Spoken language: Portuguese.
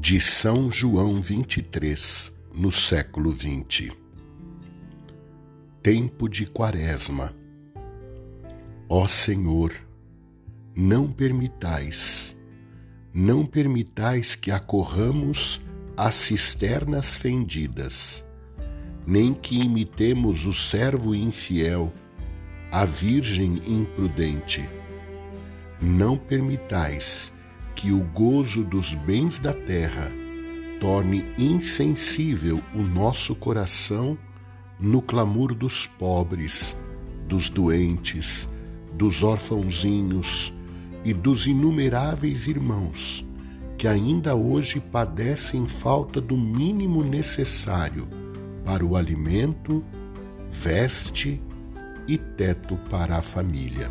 de São João 23, no século 20. Tempo de Quaresma. Ó Senhor, não permitais, não permitais que acorramos as cisternas fendidas, nem que imitemos o servo infiel, a virgem imprudente. Não permitais que o gozo dos bens da terra torne insensível o nosso coração no clamor dos pobres, dos doentes, dos orfãozinhos e dos inumeráveis irmãos que ainda hoje padecem falta do mínimo necessário para o alimento, veste e teto para a família.